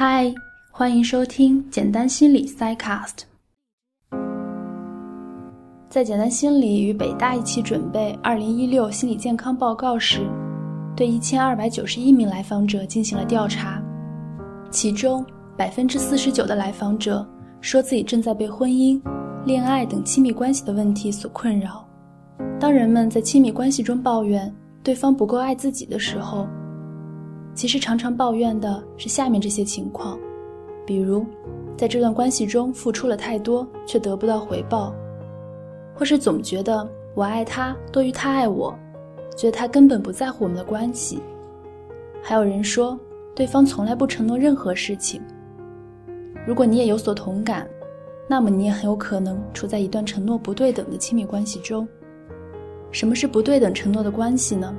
嗨，欢迎收听简单心理 Psycast。在简单心理与北大一起准备二零一六心理健康报告时，对一千二百九十一名来访者进行了调查，其中百分之四十九的来访者说自己正在被婚姻、恋爱等亲密关系的问题所困扰。当人们在亲密关系中抱怨对方不够爱自己的时候，其实常常抱怨的是下面这些情况，比如，在这段关系中付出了太多却得不到回报，或是总觉得我爱他多于他爱我，觉得他根本不在乎我们的关系。还有人说，对方从来不承诺任何事情。如果你也有所同感，那么你也很有可能处在一段承诺不对等的亲密关系中。什么是不对等承诺的关系呢？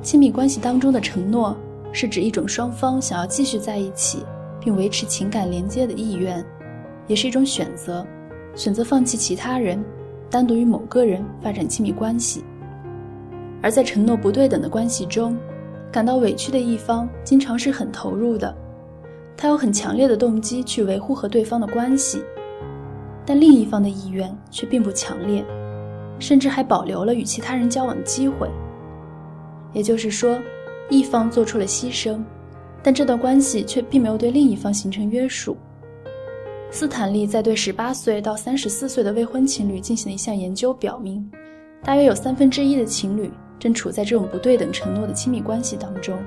亲密关系当中的承诺。是指一种双方想要继续在一起，并维持情感连接的意愿，也是一种选择，选择放弃其他人，单独与某个人发展亲密关系。而在承诺不对等的关系中，感到委屈的一方经常是很投入的，他有很强烈的动机去维护和对方的关系，但另一方的意愿却并不强烈，甚至还保留了与其他人交往的机会。也就是说。一方做出了牺牲，但这段关系却并没有对另一方形成约束。斯坦利在对十八岁到三十四岁的未婚情侣进行的一项研究表明，大约有三分之一的情侣正处在这种不对等承诺的亲密关系当中。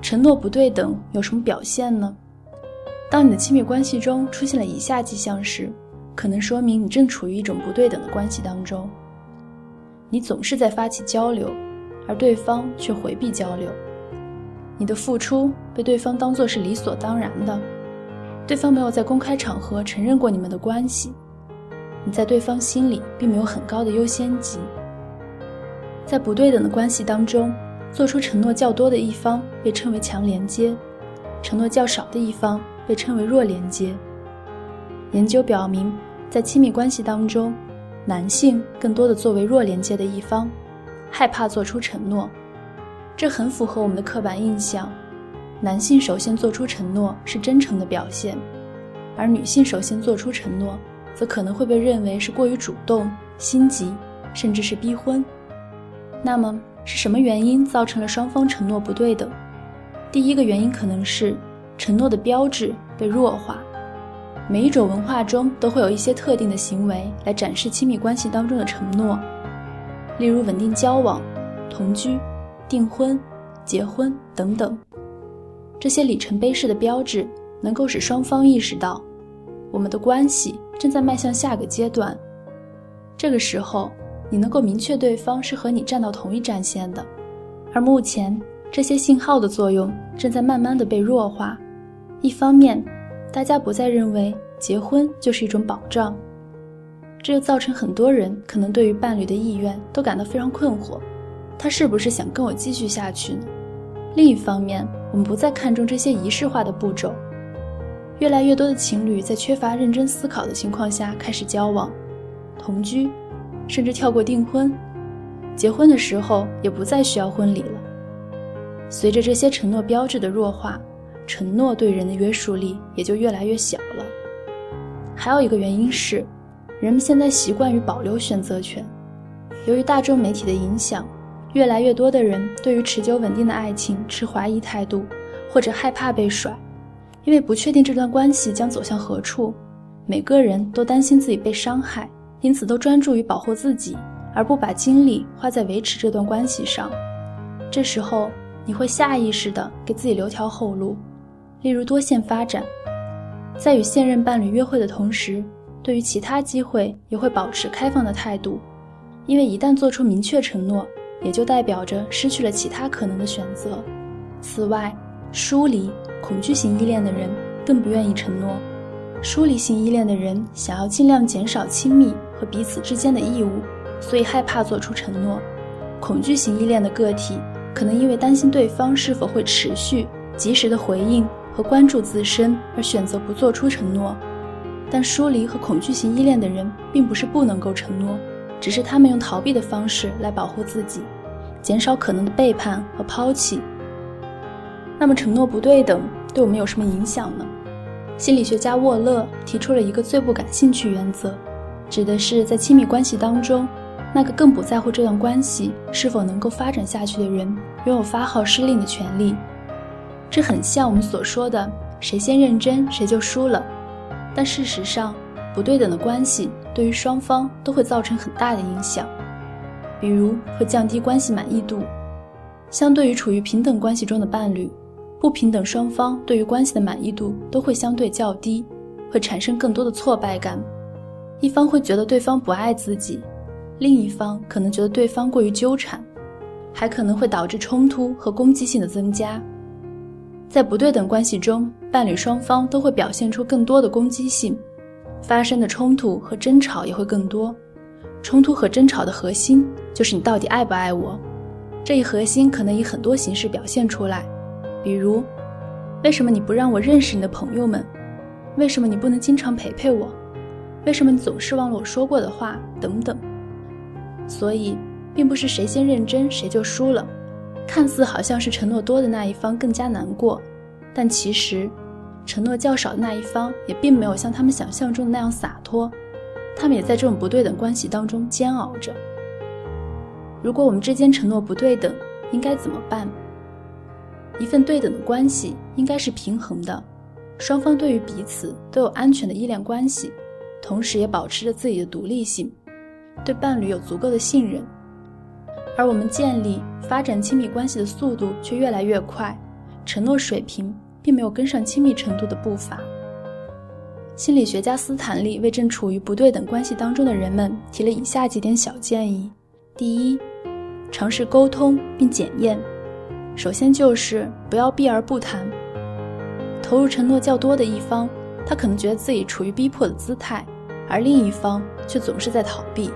承诺不对等有什么表现呢？当你的亲密关系中出现了以下迹象时，可能说明你正处于一种不对等的关系当中。你总是在发起交流。而对方却回避交流，你的付出被对方当作是理所当然的，对方没有在公开场合承认过你们的关系，你在对方心里并没有很高的优先级。在不对等的关系当中，做出承诺较多的一方被称为强连接，承诺较少的一方被称为弱连接。研究表明，在亲密关系当中，男性更多的作为弱连接的一方。害怕做出承诺，这很符合我们的刻板印象。男性首先做出承诺是真诚的表现，而女性首先做出承诺，则可能会被认为是过于主动、心急，甚至是逼婚。那么是什么原因造成了双方承诺不对等？第一个原因可能是承诺的标志被弱化。每一种文化中都会有一些特定的行为来展示亲密关系当中的承诺。例如稳定交往、同居、订婚、结婚等等，这些里程碑式的标志能够使双方意识到，我们的关系正在迈向下个阶段。这个时候，你能够明确对方是和你站到同一战线的。而目前，这些信号的作用正在慢慢的被弱化。一方面，大家不再认为结婚就是一种保障。这就造成很多人可能对于伴侣的意愿都感到非常困惑，他是不是想跟我继续下去呢？另一方面，我们不再看重这些仪式化的步骤，越来越多的情侣在缺乏认真思考的情况下开始交往、同居，甚至跳过订婚，结婚的时候也不再需要婚礼了。随着这些承诺标志的弱化，承诺对人的约束力也就越来越小了。还有一个原因是。人们现在习惯于保留选择权。由于大众媒体的影响，越来越多的人对于持久稳定的爱情持怀疑态度，或者害怕被甩，因为不确定这段关系将走向何处。每个人都担心自己被伤害，因此都专注于保护自己，而不把精力花在维持这段关系上。这时候，你会下意识地给自己留条后路，例如多线发展，在与现任伴侣约会的同时。对于其他机会也会保持开放的态度，因为一旦做出明确承诺，也就代表着失去了其他可能的选择。此外，疏离、恐惧型依恋的人更不愿意承诺。疏离型依恋的人想要尽量减少亲密和彼此之间的义务，所以害怕做出承诺。恐惧型依恋的个体可能因为担心对方是否会持续、及时的回应和关注自身，而选择不做出承诺。但疏离和恐惧型依恋的人并不是不能够承诺，只是他们用逃避的方式来保护自己，减少可能的背叛和抛弃。那么承诺不对等对我们有什么影响呢？心理学家沃勒提出了一个最不感兴趣原则，指的是在亲密关系当中，那个更不在乎这段关系是否能够发展下去的人，拥有发号施令的权利。这很像我们所说的“谁先认真谁就输了”，但事实上，不对等的关系对于双方都会造成很大的影响，比如会降低关系满意度。相对于处于平等关系中的伴侣，不平等双方对于关系的满意度都会相对较低，会产生更多的挫败感。一方会觉得对方不爱自己，另一方可能觉得对方过于纠缠，还可能会导致冲突和攻击性的增加。在不对等关系中，伴侣双方都会表现出更多的攻击性，发生的冲突和争吵也会更多。冲突和争吵的核心就是你到底爱不爱我。这一核心可能以很多形式表现出来，比如，为什么你不让我认识你的朋友们？为什么你不能经常陪陪我？为什么你总是忘了我说过的话？等等。所以，并不是谁先认真谁就输了。看似好像是承诺多的那一方更加难过，但其实，承诺较少的那一方也并没有像他们想象中的那样洒脱，他们也在这种不对等关系当中煎熬着。如果我们之间承诺不对等，应该怎么办？一份对等的关系应该是平衡的，双方对于彼此都有安全的依恋关系，同时也保持着自己的独立性，对伴侣有足够的信任。而我们建立、发展亲密关系的速度却越来越快，承诺水平并没有跟上亲密程度的步伐。心理学家斯坦利为正处于不对等关系当中的人们提了以下几点小建议：第一，尝试沟通并检验，首先就是不要避而不谈。投入承诺较多的一方，他可能觉得自己处于逼迫的姿态，而另一方却总是在逃避。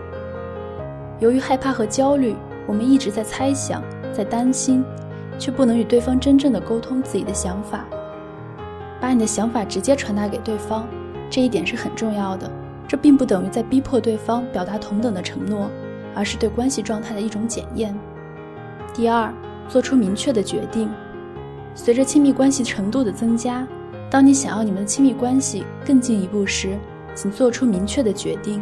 由于害怕和焦虑，我们一直在猜想，在担心，却不能与对方真正的沟通自己的想法。把你的想法直接传达给对方，这一点是很重要的。这并不等于在逼迫对方表达同等的承诺。而是对关系状态的一种检验。第二，做出明确的决定。随着亲密关系程度的增加，当你想要你们的亲密关系更进一步时，请做出明确的决定，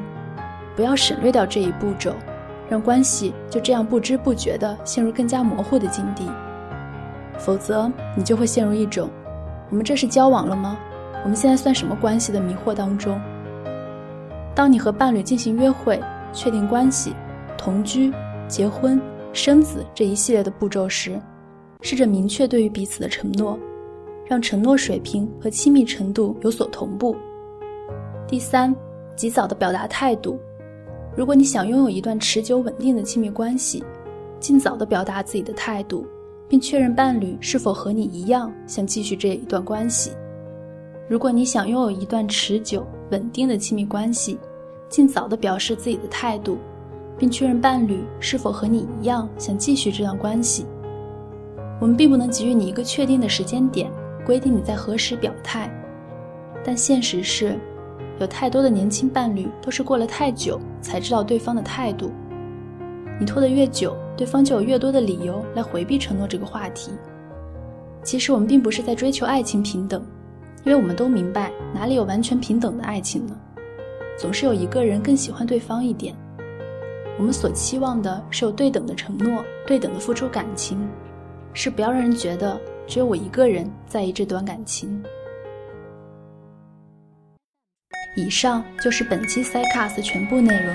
不要省略掉这一步骤，让关系就这样不知不觉地陷入更加模糊的境地。否则，你就会陷入一种“我们这是交往了吗？我们现在算什么关系”的迷惑当中。当你和伴侣进行约会、确定关系。同居、结婚、生子这一系列的步骤时，试着明确对于彼此的承诺，让承诺水平和亲密程度有所同步。第三，及早的表达态度。如果你想拥有一段持久稳定的亲密关系，尽早的表达自己的态度，并确认伴侣是否和你一样想继续这一段关系。如果你想拥有一段持久稳定的亲密关系，尽早的表示自己的态度。并确认伴侣是否和你一样想继续这段关系。我们并不能给予你一个确定的时间点，规定你在何时表态。但现实是，有太多的年轻伴侣都是过了太久才知道对方的态度。你拖得越久，对方就有越多的理由来回避承诺这个话题。其实我们并不是在追求爱情平等，因为我们都明白哪里有完全平等的爱情呢？总是有一个人更喜欢对方一点。我们所期望的是有对等的承诺，对等的付出感情，是不要让人觉得只有我一个人在意这段感情。以上就是本期 c 卡 c a s 全部内容，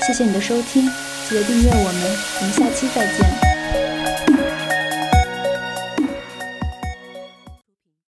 谢谢你的收听，记得订阅我们我们下期再见。